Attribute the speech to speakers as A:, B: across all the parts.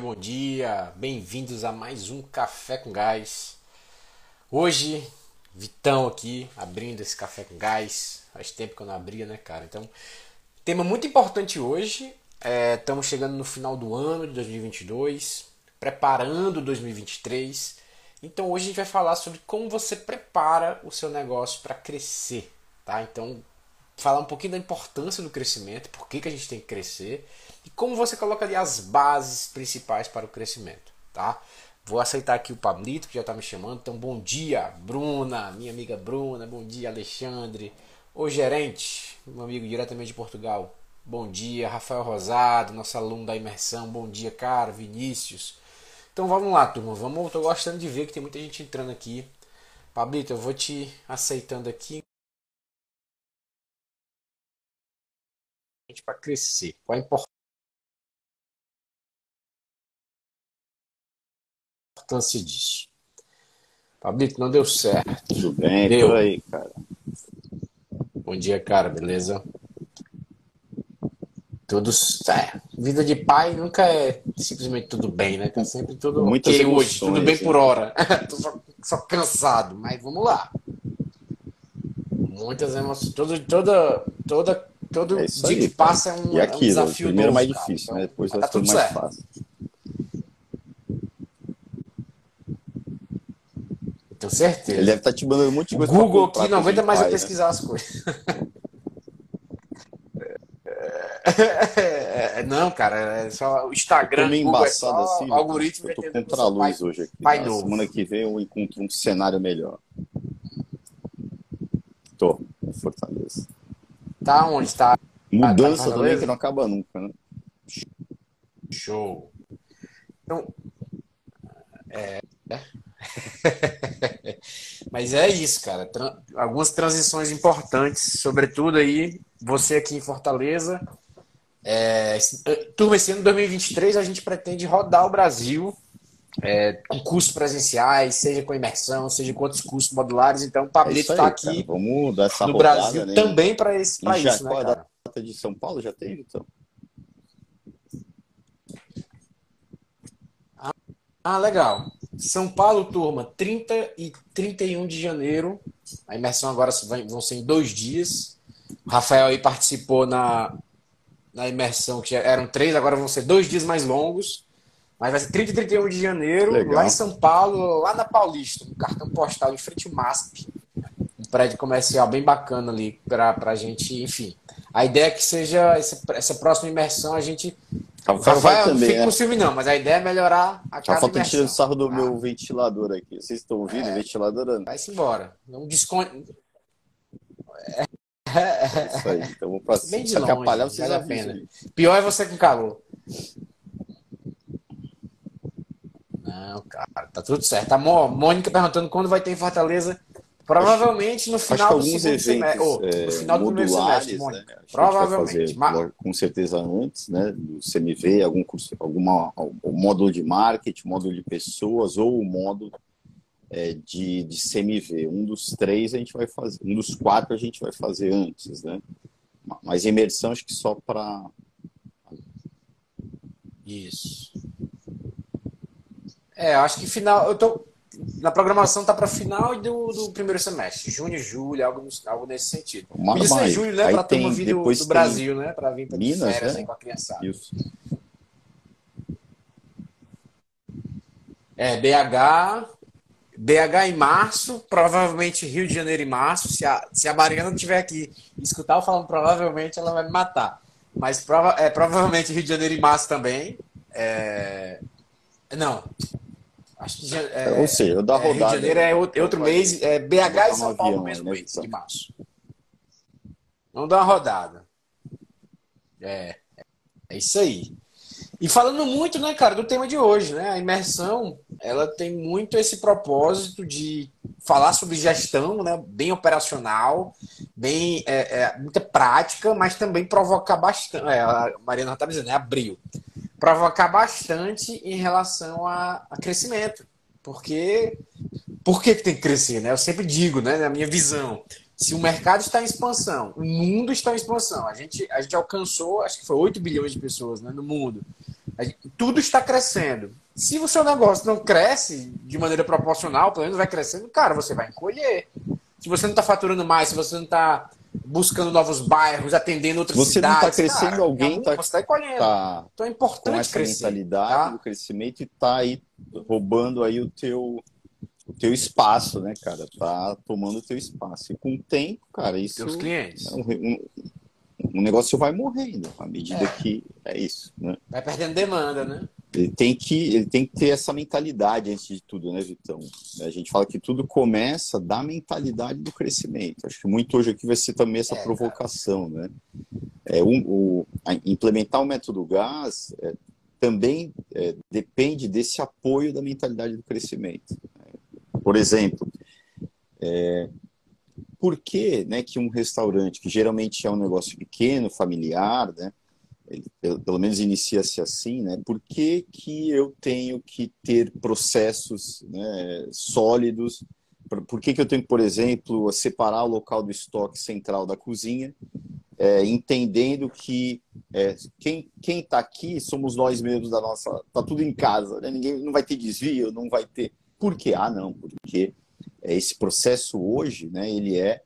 A: bom dia, bem-vindos a mais um Café com Gás. Hoje, Vitão aqui, abrindo esse Café com Gás. Faz tempo que eu não abria, né, cara? Então, tema muito importante hoje. É, estamos chegando no final do ano de 2022, preparando 2023. Então, hoje a gente vai falar sobre como você prepara o seu negócio para crescer, tá? Então, falar um pouquinho da importância do crescimento, por que, que a gente tem que crescer e como você coloca ali as bases principais para o crescimento, tá? Vou aceitar aqui o Pablito, que já está me chamando. Então, bom dia, Bruna, minha amiga Bruna. Bom dia, Alexandre. O gerente, meu amigo diretamente de Portugal. Bom dia, Rafael Rosado, nosso aluno da imersão. Bom dia, cara, Vinícius. Então, vamos lá, turma. Vamos, tô gostando de ver que tem muita gente entrando aqui. Pablito, eu vou te aceitando aqui. Para crescer. Qual a importância? Importância disso. Pablito, não deu certo.
B: Tudo bem, deu. por aí, cara.
A: Bom dia, cara, beleza? Tudo é, vida de pai nunca é simplesmente tudo bem, né? Tá sempre tudo Muitas ok hoje, tudo bem por hora. Tô só, só, cansado, mas vamos lá. Muitas emoções, todo, toda, toda, todo
B: é
A: dia aí, que passa é um,
B: e aquilo,
A: é um desafio
B: primeiro
A: novo,
B: mais difícil,
A: cara.
B: né? Depois
A: então,
B: vai
A: tá
B: ser mais
A: certo.
B: fácil.
A: Certeza.
B: Ele deve estar te mandando um monte de coisa.
A: Google aqui não aguenta mais eu
B: né?
A: pesquisar as coisas. É, Não, cara, é só o Instagram,
B: meio
A: Google é
B: embaçado
A: só
B: assim.
A: algoritmo
B: eu tô contra a
A: seu pai-
B: luz hoje aqui.
A: pai
B: tá?
A: novo.
B: Semana que vem eu encontro um cenário melhor. Tô, em Fortaleza.
A: Tá onde? Tá
B: Mudança
A: Fortaleza?
B: também que não acaba nunca, né?
A: show. Então, é. Mas é isso, cara. Tran- Algumas transições importantes, sobretudo aí, você aqui em Fortaleza. É, eh, turma, esse ano de 2023 a gente pretende rodar o Brasil é, com cursos presenciais, seja com imersão, seja com outros cursos modulares. Então, o
B: É
A: Pablito está
B: cara.
A: aqui
B: Vamos dar essa
A: no
B: rodada,
A: Brasil
B: né?
A: também para esse pra
B: já,
A: isso, né,
B: qual é a
A: cara?
B: data de São Paulo? Já tem, então?
A: Ah, legal. São Paulo, turma, 30 e 31 de janeiro. A imersão agora vai- vão ser em dois dias. O Rafael aí participou na, na imersão, que eram três, agora vão ser dois dias mais longos. Mas vai ser 30 e 31 de janeiro,
B: Legal.
A: lá em São Paulo, lá na Paulista, no cartão postal, em frente ao MASP. Um prédio comercial bem bacana ali para a gente, enfim. A ideia é que seja essa, essa próxima imersão, a gente.
B: Rafael
A: vai,
B: vai
A: não
B: também,
A: fica
B: né?
A: com ciúme, não, mas a ideia é melhorar a
B: Rafael tá tirando
A: imersão.
B: sarro do
A: Ah.
B: meu ventilador aqui. Vocês estão ouvindo o ventilador?
A: Vai-se embora. Não desconte.
B: É isso aí. Então vou pra
A: Bem
B: cima.
A: de
B: Se
A: longe,
B: atrapalhar, vocês
A: vale a pena.
B: aí.
A: Pior é você com calor. Não, cara, tá tudo certo. A Mônica perguntando quando vai ter em Fortaleza. Provavelmente no
B: Acho que
A: final do
B: alguns
A: segundo
B: eventos
A: semestre.
B: é,
A: no final do primeiro semestre,
B: né?
A: Provavelmente.
B: fazer, com certeza antes, né? Do CMV, algum curso, alguma, o módulo de marketing, módulo de pessoas ou o módulo é, de, de CMV. Um dos três a gente vai fazer, um dos quatro a gente vai fazer antes, né? Mas imersão acho que só para
A: Isso. É, acho que final. Eu tô. Na programação tá para final do, do primeiro semestre. Junho, julho, algo, algo nesse sentido. Podia ser
B: mais.
A: julho, né? Pra turma vir do, do Brasil, né? Pra vir de
B: Minas,
A: férias
B: né?
A: aí com a criançada.
B: isso.
A: É, BH. BH em março, provavelmente Rio de Janeiro em março. Se a, se a Mariana não estiver aqui escutar eu falando provavelmente, ela vai me matar. Mas prova, é, provavelmente Rio de Janeiro em março também. É, não. Acho que é,
B: Ou seja, eu dar
A: é, Rio
B: rodada.
A: de Janeiro é outro, é outro mês. É BH e São Paulo no mesmo
B: né,
A: mês de março. Vamos dar uma rodada. É, é isso aí. E falando muito, né, cara, do tema de hoje, né? A imersão, ela tem muito esse propósito de falar sobre gestão, né? Bem operacional, bem é, é, muita prática, mas também provocar bastante. É, a Mariana está dizendo, né? Abril. Provocar bastante em relação a, a crescimento. Porque por que, tem que crescer, né? Eu sempre digo, né, na minha visão, se o mercado está em expansão, o mundo está em expansão, a gente, a gente alcançou, acho que foi 8 bilhões de pessoas né, no mundo. A Tudo está crescendo. Se o seu negócio não cresce de maneira proporcional, pelo menos vai crescendo, cara, você vai encolher. Se você não está faturando mais, se você não está buscando novos bairros, atendendo outras
B: você
A: cidades.
B: Você não está crescendo, cara, alguém está
A: tá encolhendo. Tá então é importante
B: com essa
A: crescer.
B: mentalidade
A: tá?
B: do crescimento e está aí roubando aí o teu o teu espaço, né, cara? Tá tomando o teu espaço. E com o tempo, cara, isso.
A: Teus clientes.
B: É um, um, um, negócio vai morrendo à medida é. que é isso, né?
A: Vai perdendo demanda, né?
B: Ele tem que ele tem que ter essa mentalidade antes de tudo, né, Vitão? A gente fala que tudo começa da mentalidade do crescimento. Acho que muito hoje aqui vai ser também essa é, provocação, cara. né? É um, o, implementar o método GAS é, também é, depende desse apoio da mentalidade do crescimento. Por exemplo, é, por que, né, que um restaurante, que geralmente é um negócio pequeno, familiar, né, ele, pelo, menos inicia-se assim, né, por que, que eu tenho que ter processos né, sólidos? Por, que, que eu tenho que, por exemplo, separar o local do estoque central da cozinha, é, entendendo que é, quem está aqui somos nós mesmos da nossa. Está tudo em casa, né? ninguém não vai ter desvio, não vai ter. Por quê? Ah, não, porque esse processo hoje, né, ele é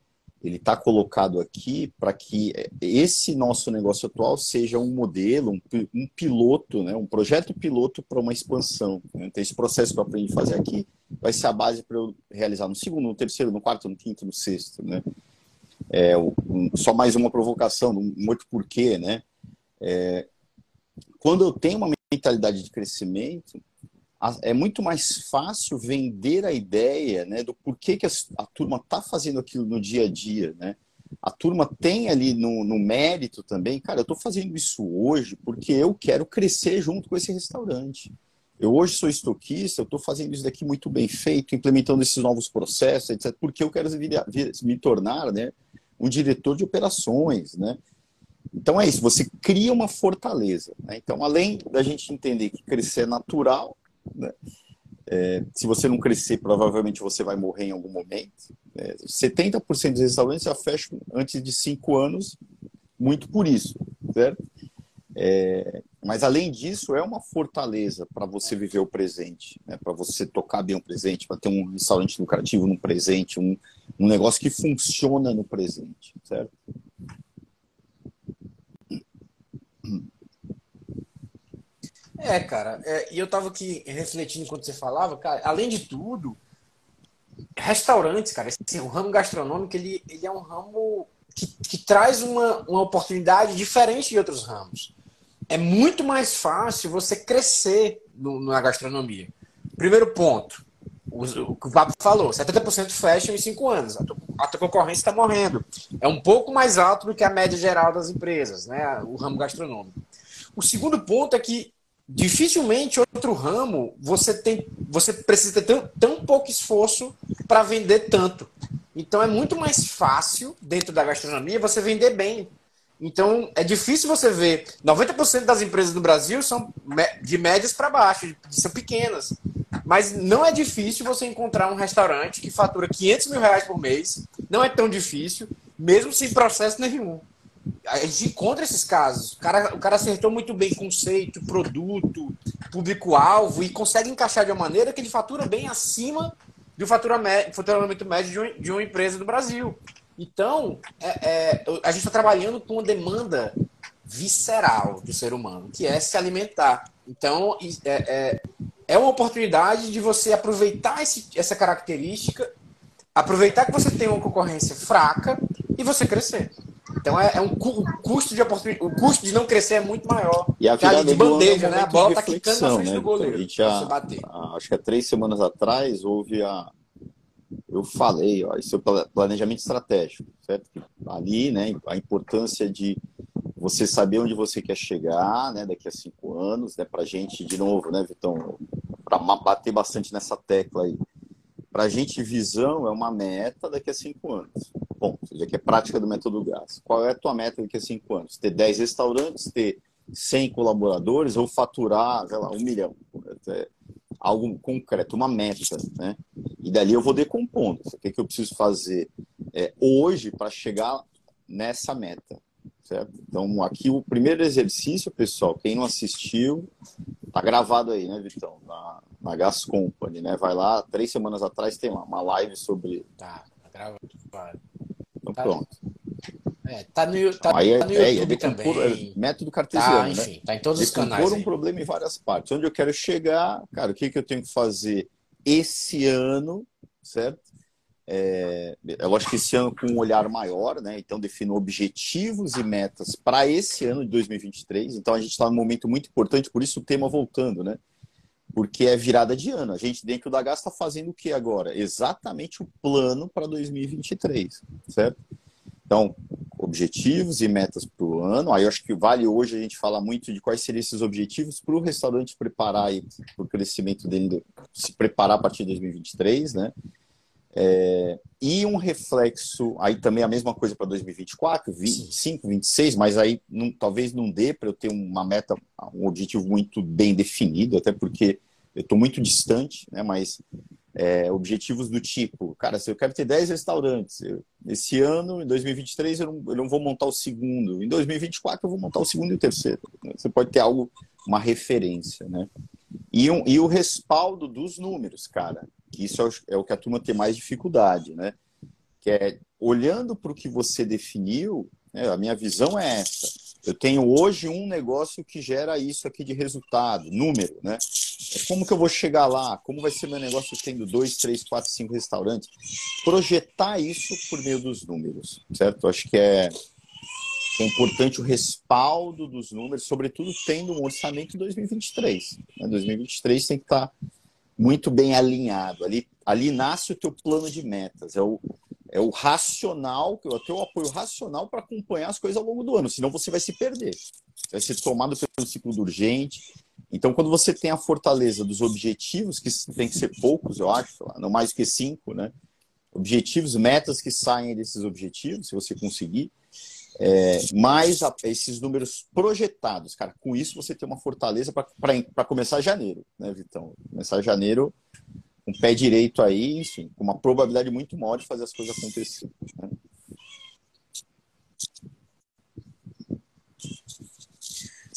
B: ele está colocado aqui para que esse nosso negócio atual seja um modelo, um, um piloto, né, um projeto piloto para uma expansão. Né? Então, esse processo que eu aprendi a fazer aqui vai ser a base para eu realizar no segundo, no terceiro, no quarto, no quinto, no sexto. Né? É, um, só mais uma provocação, um outro porquê. Né? É, quando eu tenho uma mentalidade de crescimento, é muito mais fácil vender a ideia né, do porquê que a, a turma está fazendo aquilo no dia a dia. Né? A turma tem ali no, no mérito também, cara, eu estou fazendo isso hoje porque eu quero crescer junto com esse restaurante. Eu hoje sou estoquista, eu estou fazendo isso daqui muito bem feito, implementando esses novos processos, etc., porque eu quero vir, vir, me tornar né, um diretor de operações. Né? Então é isso, você cria uma fortaleza. Né? Então, além da gente entender que crescer é natural, né? É, se você não crescer, provavelmente você vai morrer em algum momento. É, 70% dos restaurantes já fecham antes de cinco anos, muito por isso, certo? É, mas além disso, é uma fortaleza para você viver o presente, né? para você tocar bem o presente, para ter um restaurante lucrativo no presente, um, um negócio que funciona no presente, certo?
A: É, cara, é, e eu tava aqui refletindo enquanto você falava, cara, além de tudo, restaurantes, cara, assim, o ramo gastronômico, ele, ele é um ramo que, que traz uma, uma oportunidade diferente de outros ramos. É muito mais fácil você crescer no, na gastronomia. Primeiro ponto, o, que o Papo falou, 70% fecham em 5 anos. A tua concorrência está morrendo. É um pouco mais alto do que a média geral das empresas, né? O ramo gastronômico. O segundo ponto é que dificilmente outro ramo você tem você precisa ter tão, tão pouco esforço para vender tanto. Então é muito mais fácil dentro da gastronomia você vender bem. Então é difícil você ver. 90% das empresas no Brasil são de médias para baixo são pequenas. Mas não é difícil você encontrar um restaurante que fatura 500 mil reais por mês. Não é tão difícil mesmo sem processo nenhum a gente encontra esses casos. O cara, o cara acertou muito bem conceito, produto, público-alvo e consegue encaixar de uma maneira que ele fatura bem acima do faturamento médio de, um, uma empresa do Brasil. Então, é, é, a gente está trabalhando com uma demanda visceral do ser humano, que é se alimentar. Então, é, é, é uma oportunidade de você aproveitar esse, essa característica, aproveitar que você tem uma concorrência fraca e você crescer. Então é, é um o custo de oportunidade, o custo de não crescer é muito maior.
B: E a virada
A: de bandeja, né? A bola tá quicando na frente
B: né?
A: do goleiro.
B: A gente já, acho que há três semanas atrás houve a. Eu falei, ó, isso é planejamento estratégico, certo? Ali, né, a importância de você saber onde você quer chegar, né, daqui a cinco anos, né, para gente, de novo, né, Vitão, para bater bastante nessa tecla aí. Para a gente, visão é uma meta daqui a cinco anos. Bom, ou seja, que é prática do método GAS. Qual é a tua meta daqui a cinco anos? Ter 10 restaurantes, ter 100 colaboradores ou faturar, sei lá, um milhão. É algo concreto, uma meta, né? E dali eu vou decompondo. O que, é que eu preciso fazer é, hoje para chegar nessa meta? Certo? Então, aqui o primeiro exercício, pessoal, quem não assistiu, tá gravado aí, né, Vitão? Na, na Gas Company, né? Vai lá, três semanas atrás tem lá uma live sobre.
A: Tá, tá gravado.
B: Então tá, pronto.
A: É, tá no, tá,
B: aí é,
A: tá no
B: é,
A: YouTube
B: é
A: também.
B: Método cartesiano,
A: tá, enfim,
B: né?
A: Tá em todos os canais.
B: Decompor um problema em várias partes. Onde eu quero chegar, cara, o que, que eu tenho que fazer esse ano, certo? É, é lógico que esse ano com um olhar maior, né? Então defino objetivos e metas para esse ano de 2023. Então a gente está num momento muito importante, por isso o tema voltando, né? Porque é virada de ano. A gente dentro da GAS está fazendo o que agora? Exatamente o plano para 2023, certo? Então, objetivos e metas para o ano. Aí eu acho que vale hoje a gente falar muito de quais seriam esses objetivos para o restaurante preparar para o crescimento dele, se preparar a partir de 2023, né? É, e um reflexo, aí também a mesma coisa para 2024, 25, 26, mas aí não, talvez não dê para eu ter uma meta, um objetivo muito bem definido, até porque eu estou muito distante, né? Mas é, objetivos do tipo, cara, se eu quero ter 10 restaurantes, eu, esse ano, em 2023, eu não, eu não vou montar o segundo, em 2024 eu vou montar o segundo e o terceiro. Você pode ter algo, uma referência, né? E, um, e o respaldo dos números, cara, que isso é o, é o que a turma tem mais dificuldade, né? Que é olhando para o que você definiu, né, a minha visão é essa. Eu tenho hoje um negócio que gera isso aqui de resultado, número, né? Como que eu vou chegar lá? Como vai ser meu negócio tendo dois, três, quatro, cinco restaurantes? Projetar isso por meio dos números, certo? Acho que é, é importante o respaldo dos números, sobretudo tendo um orçamento 2023. Né? 2023 tem que estar muito bem alinhado. Ali, ali nasce o teu plano de metas. É o, é o racional, é o teu apoio racional para acompanhar as coisas ao longo do ano. Senão você vai se perder. Você vai ser tomado pelo ciclo do urgente. Então, quando você tem a fortaleza dos objetivos, que tem que ser poucos, eu acho, não mais que cinco, né? Objetivos, metas que saem desses objetivos, se você conseguir, é, mais a, esses números projetados, cara. Com isso você tem uma fortaleza para começar janeiro, né, Vitão? Começar janeiro com um pé direito aí, enfim, com uma probabilidade muito maior de fazer as coisas acontecer. Né?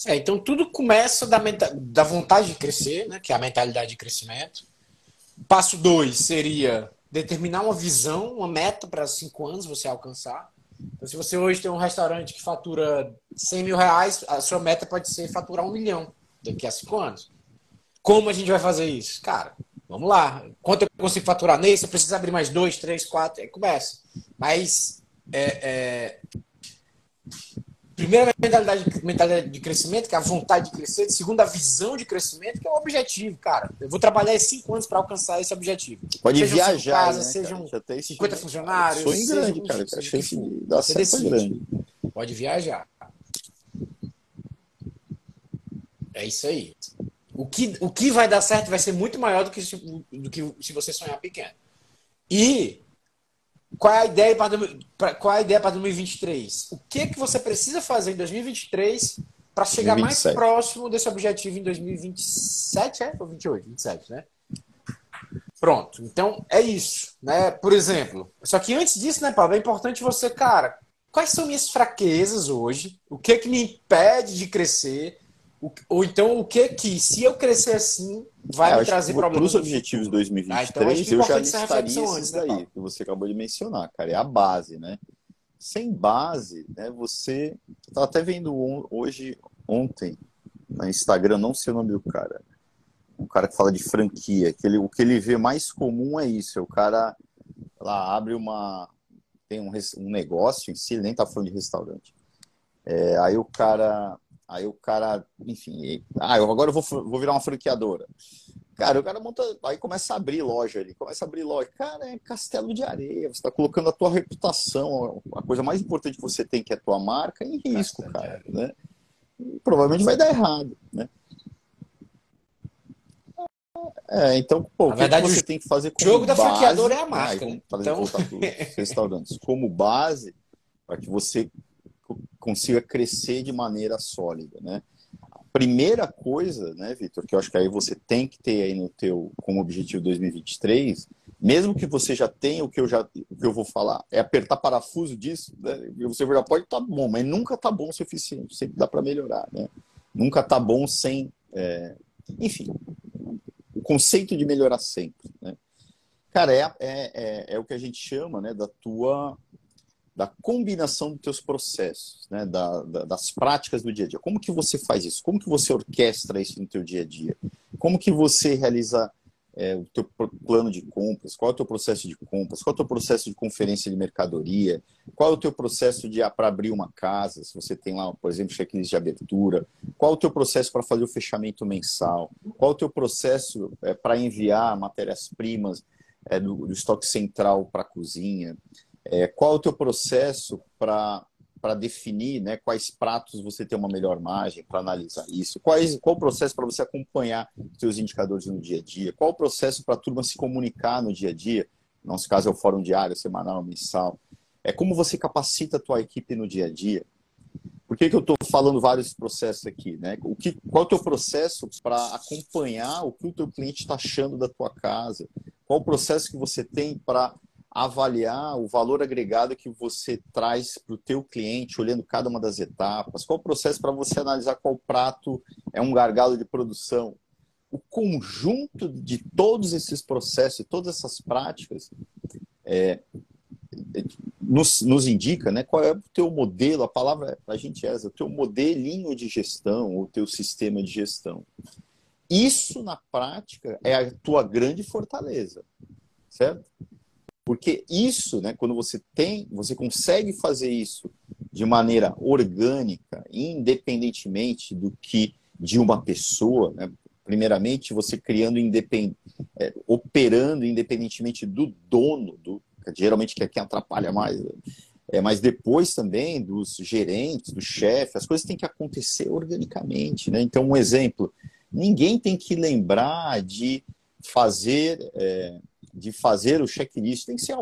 A: É, então tudo começa da, da vontade de crescer, né, que é a mentalidade de crescimento. Passo dois seria determinar uma visão, uma meta para cinco anos você alcançar. Então, se você hoje tem um restaurante que fatura 100 mil reais, a sua meta pode ser faturar um milhão daqui a cinco anos. Como a gente vai fazer isso? Cara, vamos lá. Quanto eu consigo faturar nesse? Eu preciso abrir mais dois, três, quatro, aí começa. Mas é, é... primeira mentalidade, mentalidade de crescimento, que é a vontade de crescer. Segunda, a visão de crescimento, que é o objetivo, cara. Eu vou trabalhar esses cinco anos para alcançar esse objetivo.
B: Pode sejam viajar, casas,
A: né, sejam cara? 50 funcionários.
B: Sonho grande, cara. A chance de dar certo grande.
A: Pode viajar. É isso aí. O que, o que vai dar certo vai ser muito maior do que, do que se você sonhar pequeno. E qual é a ideia para qual é a ideia para 2023? O que que você precisa fazer em 2023 para chegar 2027. mais próximo desse objetivo em 2027, é? Ou 28, 27, né? Pronto. Então é isso, né? Por exemplo, só que antes disso, né, Pablo, é importante você, cara, quais são minhas fraquezas hoje? O que que me impede de crescer? Ou então o que que, se eu crescer assim, vai é, me trazer problemas?
B: Para os objetivos de 2023, ah, então eu já listaria esses antes, né, daí, que você acabou de mencionar, cara. É a base, né? Sem base, né, você... Estava até vendo hoje, ontem, no Instagram, não sei o nome do cara, um cara que fala de franquia, que ele, o que ele vê mais comum é isso, é o cara lá abre uma... tem um, um negócio em si, ele nem tá falando de restaurante. É, aí o cara Aí o cara, enfim, ah, eu agora eu vou, vou virar uma franqueadora. Cara, o cara monta, aí começa a abrir loja ali, começa a abrir loja. Cara, é castelo de areia, você está colocando a tua reputação, a coisa mais importante que você tem, que é a tua marca, em risco, castelo cara, né? E provavelmente vai dar errado, né? É, então, pô,
A: Na verdade,
B: que você tem que fazer
A: como O jogo base, da franqueadora é a marca, né?
B: Então... restaurantes. Como base, para que você consiga crescer de maneira sólida, né? A primeira coisa, né, Vitor, que eu acho que aí você tem que ter aí no teu como objetivo 2023, mesmo que você já tenha o que eu já o que eu vou falar, é apertar parafuso disso, né? Você já pode estar tá bom, mas nunca tá bom o suficiente, sempre dá para melhorar, né? Nunca tá bom sem é, Enfim, o conceito de melhorar sempre. Né? Cara, é, é, é, é, o que a gente chama né, da tua da combinação dos teus processos, né, da, da, das práticas do dia a dia. Como que você faz isso? Como que você orquestra isso no teu dia a dia? Como que você realiza é, o teu plano de compras? Qual é o teu processo de compras? Qual é o teu processo de conferência de mercadoria? Qual é o teu processo de para abrir uma casa? Se você tem lá, por exemplo, checklist de abertura. Qual é o teu processo para fazer o fechamento mensal? Qual é o teu processo é, para enviar matérias-primas é, do, do estoque central para a cozinha? É, qual é o teu processo para para definir né, quais pratos você tem uma melhor margem, para analisar isso? Quais, qual o processo para você acompanhar seus indicadores no dia a dia? Qual o processo para a turma se comunicar no dia a dia? No nosso caso é o fórum diário, semanal, mensal. É como você capacita a tua equipe no dia a dia. Por que, que eu estou falando vários processos aqui? Né? O que, qual é o teu processo para acompanhar o que o teu cliente está achando da tua casa? Qual o processo que você tem para avaliar o valor agregado que você traz para o teu cliente, olhando cada uma das etapas? Qual o processo para você analisar qual prato é um gargalo de produção? O conjunto de todos esses processos e todas essas práticas é, nos, nos, indica né, qual é o teu modelo, a palavra a gente é essa, o teu modelinho de gestão, o teu sistema de gestão. Isso, na prática, é a tua grande fortaleza, certo? Porque isso, né, quando você tem, você consegue fazer isso de maneira orgânica, independentemente do que de uma pessoa, né? primeiramente você criando independ... É, operando independentemente do dono, do geralmente que é quem atrapalha mais, é, mas depois também dos gerentes, do chefe, as coisas têm que acontecer organicamente, né? Então um exemplo, ninguém tem que lembrar de fazer é, de fazer o checklist tem que ser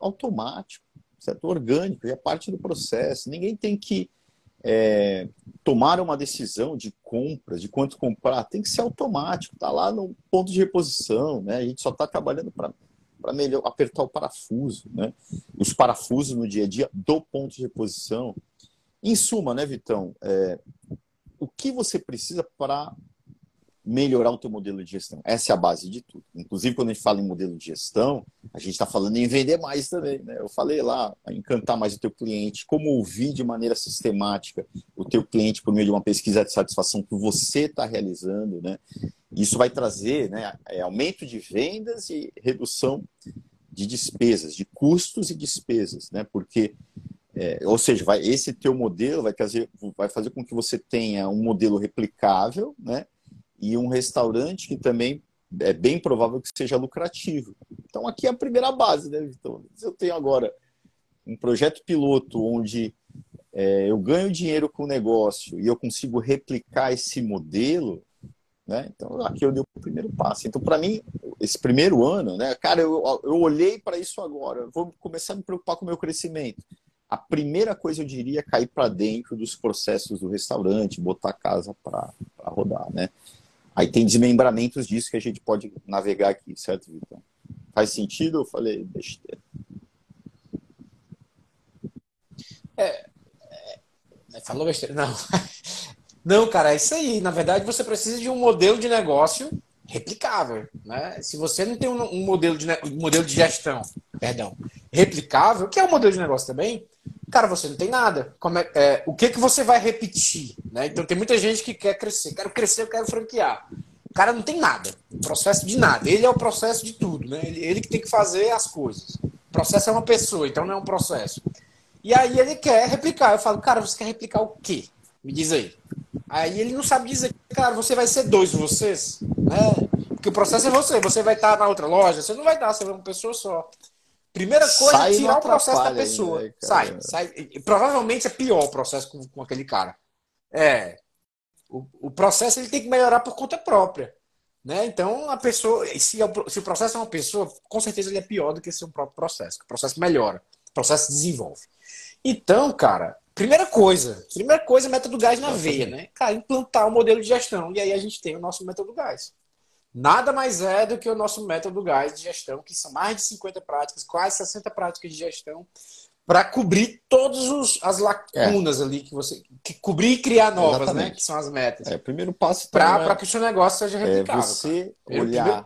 B: automático, certo? Orgânico, é parte do processo. Ninguém tem que é, tomar uma decisão de compra, de quanto comprar, tem que ser automático, está lá no ponto de reposição, né? A gente só está trabalhando para para melhor apertar o parafuso, né? Os parafusos no dia a dia do ponto de reposição. Em suma, né, Vitão? É, o que você precisa para melhorar o teu modelo de gestão. Essa é a base de tudo. Inclusive, quando a gente fala em modelo de gestão, a gente está falando em vender mais também. Né? Eu falei lá, encantar mais o teu cliente, como ouvir de maneira sistemática o teu cliente por meio de uma pesquisa de satisfação que você está realizando. Né? Isso vai trazer né, é, aumento de vendas e redução de despesas, de custos e despesas, né? porque é, ou seja, vai, esse teu modelo vai, trazer, vai fazer com que você tenha um modelo replicável, né? E um restaurante que também é bem provável que seja lucrativo. Então, aqui é a primeira base, né, Vitor? Eu tenho agora um projeto piloto onde é, eu ganho dinheiro com o negócio e eu consigo replicar esse modelo, né? Então, aqui eu dei o primeiro passo. Então, para mim, esse primeiro ano, né, cara, eu, eu olhei para isso agora, vou começar a me preocupar com o meu crescimento. A primeira coisa eu diria é cair para dentro dos processos do restaurante, botar a casa para rodar, né? Aí tem desmembramentos disso que a gente pode navegar aqui, certo, Vitor? Faz sentido? Eu falei besteira.
A: É, é, falou besteira. Não. Não, cara, é isso aí. Na verdade, você precisa de um modelo de negócio replicável. Né? Se você não tem um, modelo, de, um modelo de gestão, perdão, replicável, que é um modelo de negócio também, cara, você não tem nada. É, é, o que, que você vai repetir? Né? Então tem muita gente que quer crescer, quero crescer, eu quero franquear. O cara não tem nada, processo de nada. Ele é o processo de tudo, né? Ele, ele que tem que fazer as coisas. O processo é uma pessoa, então não é um processo. E aí ele quer replicar. Eu falo, cara, você quer replicar o quê? Me diz aí. Aí ele não sabe dizer, cara, você vai ser dois vocês, né? Porque o processo é você, você vai estar na outra loja, você não vai estar, você vai uma pessoa só. Primeira coisa sai é tirar o processo da pessoa. Aí, sai, sai. Provavelmente é pior o processo com, com aquele cara. É. O, o, processo ele tem que melhorar por conta própria. Né? Então, a pessoa, se, é se o processo é uma pessoa, com certeza ele é pior do que seu próprio processo. O processo melhora, o processo desenvolve. Então, cara, primeira coisa, primeira coisa, método gás na veia, né? Cara, implantar o um modelo de gestão. E aí a gente tem o nosso método gás nada mais é do que o nosso método GAS de gestão, que são mais de 50 práticas, quase 60 práticas de gestão para cobrir todas as lacunas é. ali que você que cobrir e criar novas, né? Exatamente. né? Que são as metas.
B: É, primeiro passo
A: para é, que o seu negócio seja
B: é replicável. É você cara. olhar é,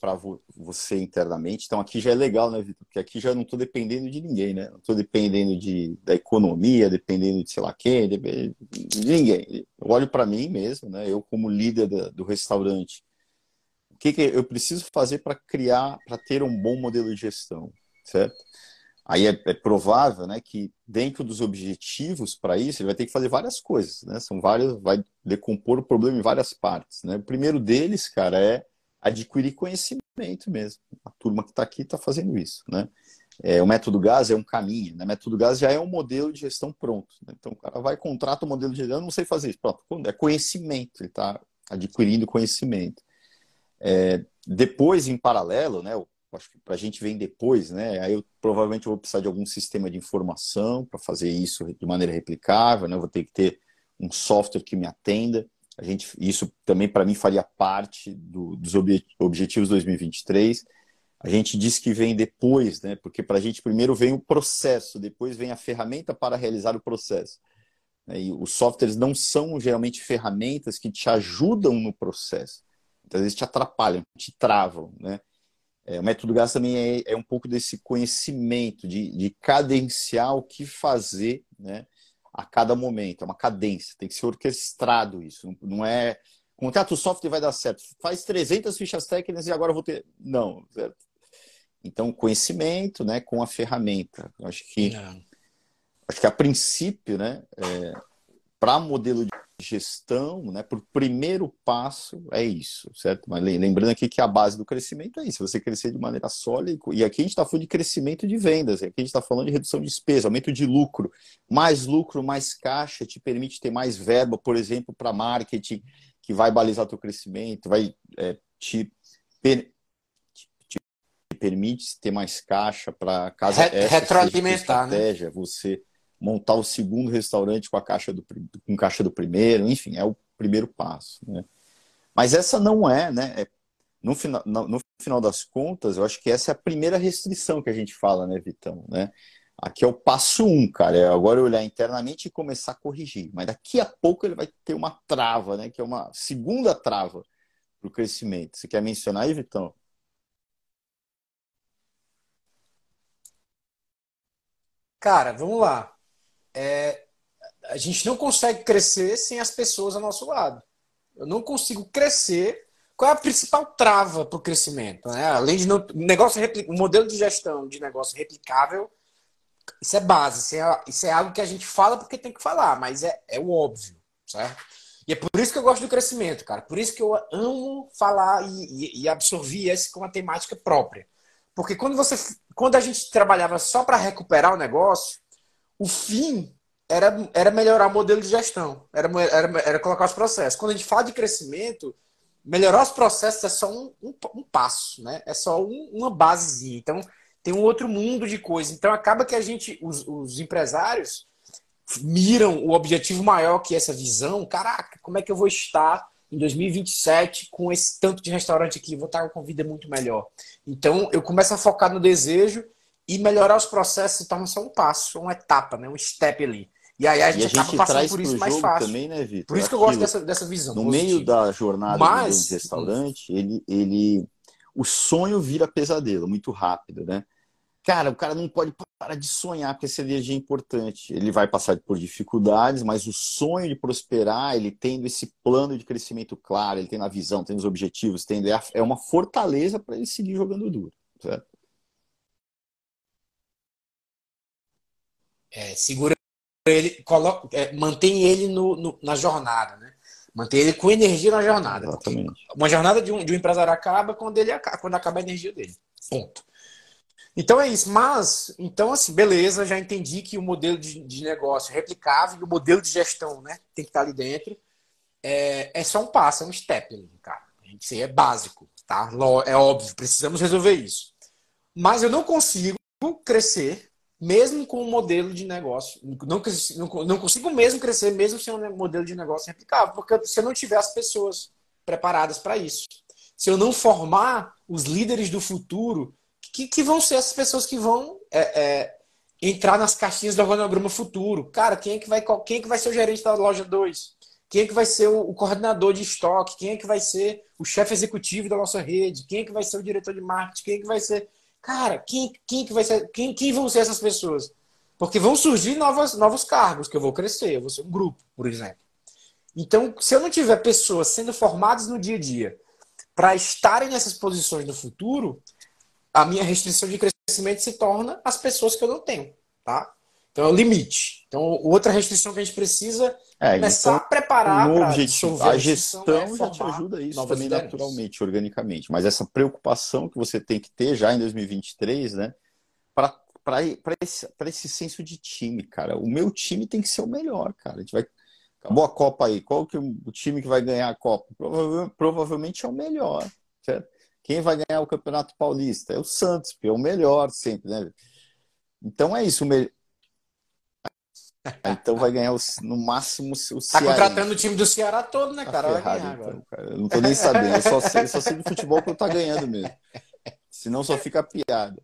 B: para você internamente. Então aqui já é legal, né, Vitor? Porque aqui já não estou dependendo de ninguém, né? Não estou dependendo de, da economia, dependendo de sei lá quem, de, de ninguém. Eu olho para mim mesmo, né? Eu como líder da, do restaurante, o que, que eu preciso fazer para criar, para ter um bom modelo de gestão, certo? Aí é, é, provável né, que dentro dos objetivos para isso, ele vai ter que fazer várias coisas. Né? São várias, vai decompor o problema em várias partes. Né? O primeiro deles, cara, é adquirir conhecimento mesmo. A turma que está aqui está fazendo isso. Né? É, o método GAS é um caminho. Né? O método GAS já é um modelo de gestão pronto. Né? Então o cara vai, contrata o modelo de gestão, não sei fazer isso. Pronto, é conhecimento, ele está adquirindo conhecimento. É, depois, em paralelo, né, acho que para a gente vem depois, né? Aí eu provavelmente vou precisar de algum sistema de informação para fazer isso de maneira replicável, né? Vou ter que ter um software que me atenda. A gente, isso também para mim faria parte do, dos objetivos 2023. A gente diz que vem depois, né? Porque para a gente primeiro vem o processo, depois vem a ferramenta para realizar o processo. E os softwares não são geralmente ferramentas que te ajudam no processo. Muitas vezes te atrapalham, te travam, né? É, o método GAS também é, é, um pouco desse conhecimento de, de cadenciar o que fazer né, a cada momento. É uma cadência, tem que ser orquestrado isso. Não, não é contrato o software vai dar certo. Faz 300 fichas técnicas e agora vou ter. Não, certo? Então, conhecimento né, com a ferramenta. Eu acho que, acho que a princípio, né, é, para modelo de gestão, né, por primeiro passo é isso, certo? Mas lembrando aqui que a base do crescimento é isso, você crescer de maneira sólida, e aqui a gente está falando de crescimento de vendas, aqui a gente está falando de redução de despesa, aumento de lucro. Mais lucro, mais caixa te permite ter mais verba, por exemplo, para marketing, que vai balizar teu crescimento, vai é, te, per, te, te, permite ter mais caixa para casa
A: Re, retroalimentar, né?
B: estratégia, né? você montar o segundo restaurante com a caixa do, com caixa do primeiro, enfim, é o primeiro passo. Né? Mas essa não é, né? É, no, final, no, no, final das contas, eu acho que essa é a primeira restrição que a gente fala, né, Vitão? Né? Aqui é o passo um, cara. É agora olhar internamente e começar a corrigir. Mas daqui a pouco ele vai ter uma trava, né? Que é uma segunda trava para o crescimento. Você quer mencionar aí, Vitão?
A: Cara, vamos lá é, a gente não consegue crescer sem as pessoas ao nosso lado. Eu não consigo crescer. Qual é a principal trava para o crescimento? Né? Além de não, negócio o modelo de gestão de negócio replicável, isso é base, isso é, isso é algo que a gente fala porque tem que falar, mas é, é o óbvio, certo? E é por isso que eu gosto do crescimento, cara. Por isso que eu amo falar e, e, e absorver esse com uma temática própria. Porque quando você, quando a gente trabalhava só para recuperar o negócio, o fim era, era melhorar o modelo de gestão, era, era, era colocar os processos. Quando a gente fala de crescimento, melhorar os processos é só um, um, um passo, né? É só um, uma basezinha. Então, tem um outro mundo de coisas. Então, acaba que a gente, os, os empresários, miram o objetivo maior que essa visão. Caraca, como é que eu vou estar em 2027 com esse tanto de restaurante aqui? Vou estar com vida muito melhor. Então, eu começo a focar no desejo e melhorar os processos torna só um passo, uma etapa, né? um step ali. E aí a gente,
B: a gente acaba por isso mais fácil. Também, né, Victor?
A: Por isso que eu gosto dessa, dessa visão.
B: No positiva. meio da jornada Mas, do restaurante, ele, ele, o sonho vira pesadelo muito rápido, né? Cara, o cara não pode parar de sonhar, porque essa energia é importante. Ele vai passar por dificuldades, mas o sonho de prosperar, ele tendo esse plano de crescimento claro, ele tem a visão, tem os objetivos, tem é uma fortaleza para ele seguir jogando duro, certo?
A: É, segura ele, coloca, é, mantém ele no, no, na jornada, né? Mantém ele com energia na jornada.
B: Exatamente.
A: Uma jornada de um, de um empresário acaba quando ele acaba, quando acaba a energia dele. Ponto. Então é isso. Mas, então, assim, beleza, já entendi que o modelo de, de negócio é replicável e o modelo de gestão, né? Tem que estar ali dentro. É, é só um passo, é um step ali, cara. Isso aí é básico, tá? É óbvio, precisamos resolver isso. Mas eu não consigo crescer mesmo com um modelo de negócio. Não, não, não consigo mesmo crescer, mesmo sem um modelo de negócio replicável, porque se eu não tiver as pessoas preparadas para isso, se eu não formar os líderes do futuro, que, que vão ser essas pessoas que vão é, é, entrar nas caixinhas do organograma futuro. Cara, quem é que vai, quem é que vai ser o gerente da loja 2? Quem é que vai ser o, o coordenador de estoque? Quem é que vai ser o chefe executivo da nossa rede? Quem é que vai ser o diretor de marketing? Quem é que vai ser. Cara, quem, quem que vai ser. Quem, quem vão ser essas pessoas? Porque vão surgir novas, novos cargos que eu vou crescer, eu vou ser um grupo, por exemplo. Então, se eu não tiver pessoas sendo formadas no dia a dia para estarem nessas posições no futuro, a minha restrição de crescimento se torna as pessoas que eu não tenho, tá? Então é o limite. Então, outra restrição que a gente precisa é, começar então, a preparar
B: para objetivo. A gestão é já te ajuda isso também ideias. naturalmente, organicamente. Mas essa preocupação que você tem que ter já em 2023, né? Para esse, esse senso de time, cara. O meu time tem que ser o melhor, cara. A gente vai. Acabou a Copa aí. Qual que é o time que vai ganhar a Copa? Provavelmente, é o melhor, certo? Quem vai ganhar o Campeonato Paulista? É o Santos, é o melhor sempre, né? Então é isso. Então vai ganhar no máximo o Ceará.
A: Tá contratando o time do Ceará todo, né, tá cara? Tá ferrado,
B: então, cara? Eu não tô nem sabendo. Eu só sei, eu só sei do futebol que eu tá ganhando mesmo. Senão só fica piada.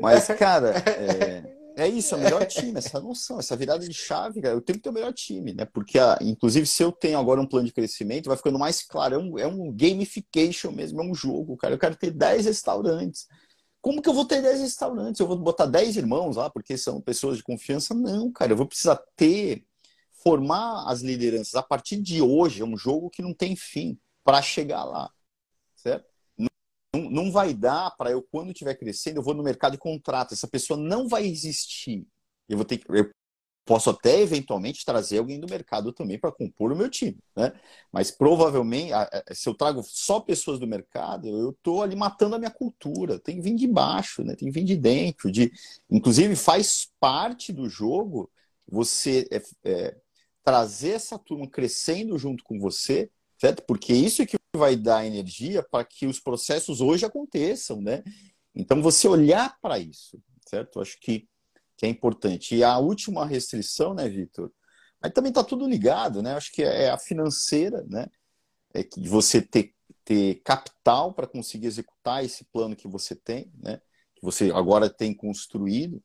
B: Mas, cara, é, é isso, é o melhor time, essa noção, essa virada de chave, cara. Eu tenho que ter o melhor time, né? Porque, a, inclusive, se eu tenho agora um plano de crescimento, vai ficando mais claro. É um, é um gamification mesmo, é um jogo, cara. Eu quero ter 10 restaurantes. Como que eu vou ter 10 restaurantes? Eu vou botar 10 irmãos lá porque são pessoas de confiança? Não, cara. Eu vou precisar ter, formar as lideranças. A partir de hoje, é um jogo que não tem fim para chegar lá. Certo? Não, não vai dar para eu, quando estiver crescendo, eu vou no mercado e contrato. Essa pessoa não vai existir. Eu vou ter que, eu Posso até eventualmente trazer alguém do mercado também para compor o meu time, né? Mas provavelmente, se eu trago só pessoas do mercado, eu estou ali matando a minha cultura. Tem que vir de baixo, né? Tem que vir de dentro. De... Inclusive, faz parte do jogo você é, é, trazer essa turma crescendo junto com você, certo? Porque isso é que vai dar energia para que os processos hoje aconteçam, né? Então, você olhar para isso, certo? Acho que que é importante. E a última restrição, né, Vitor? Mas também está tudo ligado, né? Acho que é a financeira, né? É que você ter, ter capital para conseguir executar esse plano que você tem, né? Que você agora tem construído.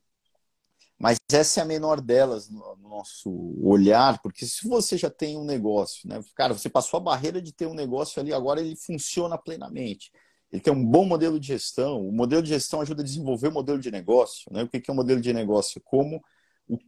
B: Mas essa é a menor delas no nosso olhar, porque se você já tem um negócio, né? Cara, você passou a barreira de ter um negócio ali, agora ele funciona plenamente ele tem um bom modelo de gestão. O modelo de gestão ajuda a desenvolver o modelo de negócio. Né? O que é um modelo de negócio? Como,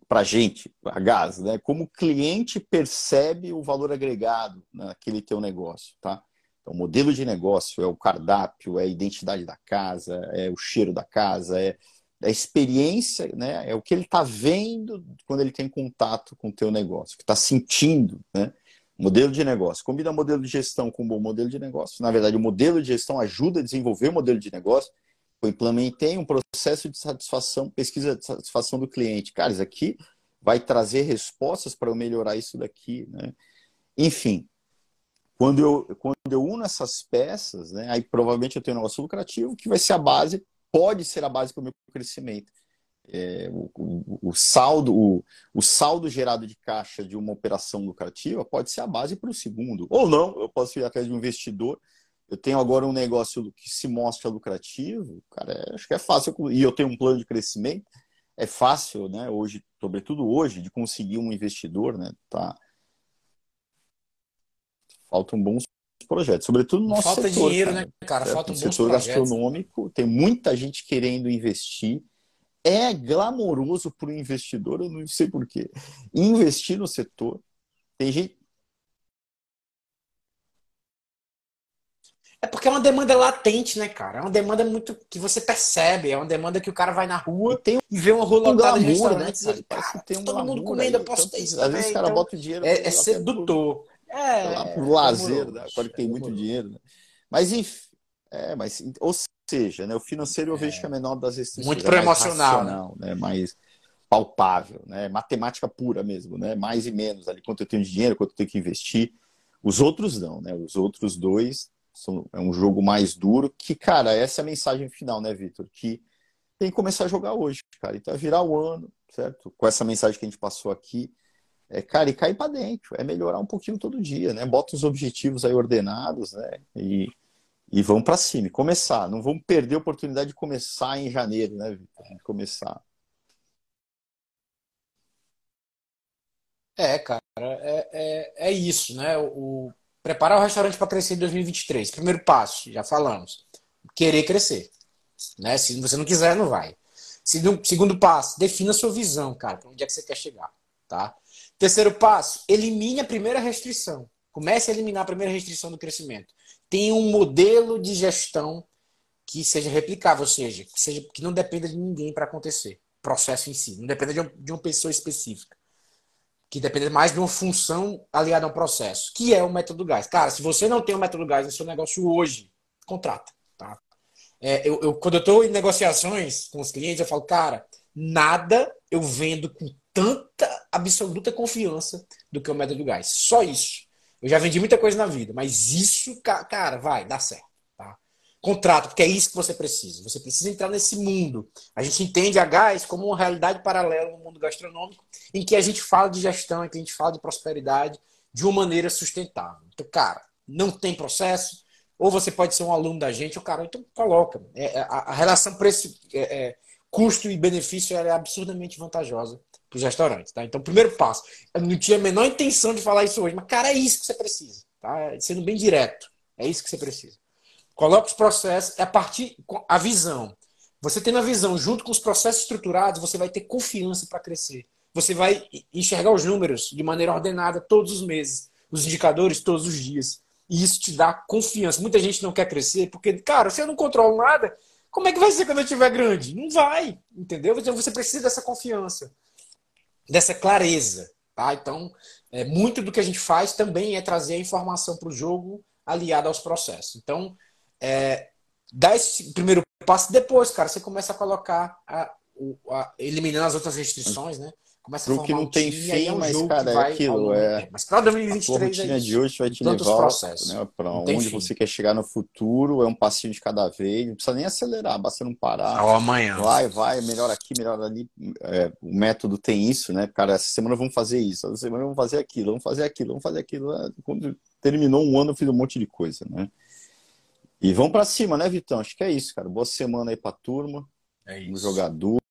B: para a gente, a gás, né? como o cliente percebe o valor agregado naquele teu negócio. Tá? Então, o modelo de negócio é o cardápio, é a identidade da casa, é o cheiro da casa, é a experiência, né? é o que ele está vendo quando ele tem contato com o teu negócio, que está sentindo. Né? Modelo de negócio. Combina modelo de gestão com um bom modelo de negócio. Na verdade, o modelo de gestão ajuda a desenvolver o modelo de negócio. Eu implementei um processo de satisfação, pesquisa de satisfação do cliente. Cara, isso aqui vai trazer respostas para eu melhorar isso daqui. Né? Enfim, quando eu, quando eu uno essas peças, né, aí provavelmente eu tenho um negócio lucrativo que vai ser a base, pode ser a base para o meu crescimento é, o, o, o, saldo, o, o, saldo gerado de caixa de uma operação lucrativa pode ser a base para o segundo. Ou não, eu posso ir atrás de um investidor. Eu tenho agora um negócio que se mostra lucrativo, cara, é, acho que é fácil. E eu tenho um plano de crescimento, é fácil, né? Hoje, sobretudo hoje, de conseguir um investidor, né? Tá. Faltam bons projetos, sobretudo no nosso
A: Falta
B: setor,
A: dinheiro, cara, né, cara? Falta um
B: setor projetos. gastronômico, tem muita gente querendo investir é glamouroso para o investidor, eu não sei porquê. Investir no setor, tem gente.
A: É porque é uma demanda latente, né, cara? É uma demanda muito que você percebe, é uma demanda que o cara vai na rua e, tem e vê uma rua lotada de restaurantes né, e ele, cara, tem um todo mundo comendo, eu posso ter isso.
B: Às vezes o cara então, bota o dinheiro.
A: É, é sedutor.
B: É, lá pro lazer, né? agora tem muito dinheiro. Né? Mas enfim, é, mas, ou seja, né, o financeiro eu vejo que é a menor das restrições.
A: Muito é emocional,
B: né? né? mais palpável, né? matemática pura mesmo, né? mais e menos ali, quanto eu tenho de dinheiro, quanto eu tenho que investir. Os outros não, né? Os outros dois são, é um jogo mais duro, que, cara, essa é a mensagem final, né, Vitor? Que tem que começar a jogar hoje, cara. Então é virar o ano, certo? Com essa mensagem que a gente passou aqui. É, cara, e cair para dentro. É melhorar um pouquinho todo dia, né? Bota os objetivos aí ordenados, né? E e vão para cima, começar. Não vamos perder a oportunidade de começar em janeiro, né, Victor? Começar.
A: É, cara, é, é, é isso, né? O, preparar o restaurante para crescer em 2023. Primeiro passo, já falamos. Querer crescer. Né? Se você não quiser, não vai. Segundo passo, defina a sua visão, cara, para onde é que você quer chegar. Tá? Terceiro passo, elimine a primeira restrição. Comece a eliminar a primeira restrição do crescimento. Tenha um modelo de gestão que seja replicável, ou seja, que, seja, que não dependa de ninguém para acontecer. Processo em si. Não dependa de, um, de uma pessoa específica. Que dependa mais de uma função aliada a um processo, que é o método gás. Cara, se você não tem o método gás no seu negócio hoje, contrata. Tá? É, eu, eu, quando eu estou em negociações com os clientes, eu falo, cara, nada eu vendo com tanta absoluta confiança do que o método gás. Só isso. Eu já vendi muita coisa na vida, mas isso, cara, vai, dá certo. Tá? Contrato, porque é isso que você precisa. Você precisa entrar nesse mundo. A gente entende a gás como uma realidade paralela no mundo gastronômico, em que a gente fala de gestão, em que a gente fala de prosperidade de uma maneira sustentável. Então, cara, não tem processo, ou você pode ser um aluno da gente, ou cara, então coloca. É, é a, relação preço, é, é, custo e benefício é absurdamente vantajosa para os restaurantes. Tá? Então, primeiro passo. Eu não tinha a menor intenção de falar isso hoje, mas, cara, é isso que você precisa. Tá? Sendo bem direto. É isso que você precisa. Coloque os processos, é a partir a visão. Você tendo a visão junto com os processos estruturados, você vai ter confiança para crescer. Você vai enxergar os números de maneira ordenada todos os meses, os indicadores todos os dias. E isso te dá confiança. Muita gente não quer crescer porque, cara, se eu não controlo nada, como é que vai ser quando eu estiver grande? Não vai, entendeu? Então você precisa dessa confiança, dessa clareza. Tá? Então, é, muito do que a gente faz também é trazer a informação para o jogo aliada aos processos. Então, é, dá esse primeiro passo, depois, cara, você começa a colocar, a, a, eliminando as outras restrições, né?
B: Começa Pro que não um tem fim, é mas, cara, é aquilo. É...
A: Mas para 2023 a
B: rotina é de hoje vai te levar né, para onde você quer chegar no futuro. É um passinho de cada vez. Não precisa nem acelerar, basta não parar.
A: Ao amanhã.
B: Vai, vai, melhor aqui, melhor ali. É, o método tem isso, né? Cara, essa semana vamos fazer isso, essa semana vamos fazer aquilo, vamos fazer aquilo, vamos fazer aquilo. É, quando terminou um ano, eu fiz um monte de coisa, né? E vamos para cima, né, Vitão? Acho que é isso, cara. Boa semana aí para turma. É isso. Um jogador.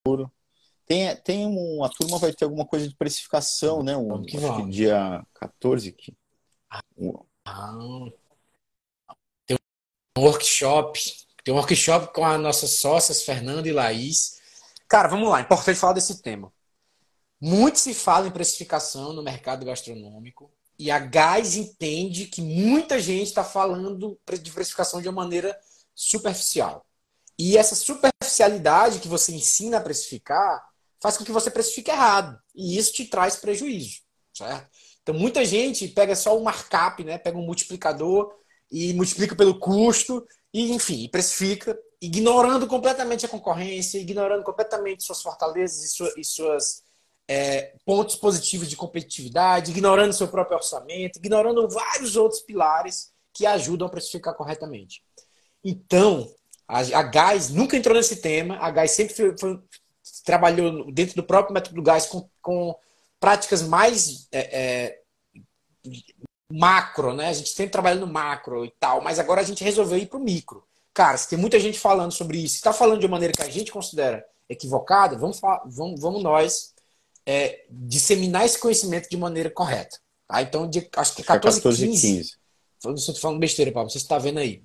B: Tem, tem um, a turma vai ter alguma coisa de precificação, né? Um, que acho que dia 14 aqui.
A: Ah, tem um workshop. Tem um workshop com as nossas sócias, Fernanda e Laís. Cara, vamos lá, importante falar desse tema. Muito se fala em precificação no mercado gastronômico e a Gás entende que muita gente está falando de precificação de uma maneira superficial. E essa superficialidade que você ensina a precificar faz com que você precifique errado. E isso te traz prejuízo, certo? Então, muita gente pega só o markup, né? pega um multiplicador e multiplica pelo custo, e enfim, precifica, ignorando completamente a concorrência, ignorando completamente suas fortalezas e, sua, e suas é, pontos positivos de competitividade, ignorando seu próprio orçamento, ignorando vários outros pilares que ajudam a precificar corretamente. Então, a, a nunca entrou nesse tema, a Gás sempre foi, foi, trabalhou dentro do próprio método do gás com, com práticas mais é, é, macro, né? A gente sempre trabalhando no macro e tal, mas agora a gente resolveu ir para o micro. Cara, se tem muita gente falando sobre isso, está falando de uma maneira que a gente considera equivocada, vamos, vamos, vamos nós é, disseminar esse conhecimento de maneira correta. Tá? Então, de, acho que 14, 14 15, 15. Estou falando besteira, Paulo, você está vendo aí.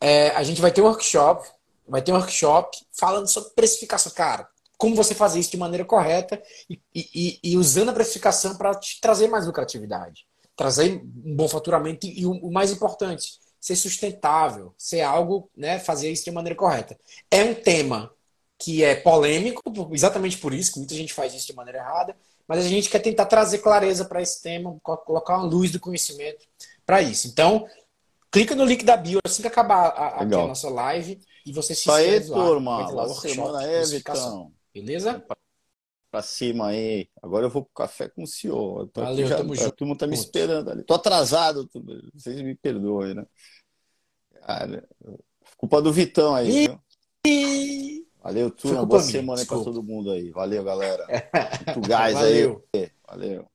A: É, a gente vai ter um workshop, vai ter um workshop falando sobre precificação. Cara, como você fazer isso de maneira correta e, e, e usando a precificação para te trazer mais lucratividade, trazer um bom faturamento e, o, o, mais importante, ser sustentável, ser algo, né, fazer isso de maneira correta. É um tema que é polêmico, exatamente por isso que muita gente faz isso de maneira errada, mas a gente quer tentar trazer clareza para esse tema, colocar uma luz do conhecimento para isso. Então, clica no link da bio assim que acabar a, a, a nossa live e você se
B: inscreve lá. turma. Boa semana aí, Vitão.
A: Beleza?
B: Pra cima aí. Agora eu vou pro café com o senhor.
A: Valeu, já, tamo
B: junto. A turma tá me esperando ali. Tô atrasado, vocês me perdoem, né? Cara, culpa do Vitão aí, viu? Valeu, turma. Boa semana aí pra todo mundo aí. Valeu, galera. Muito gás aí. Valeu.
A: Valeu.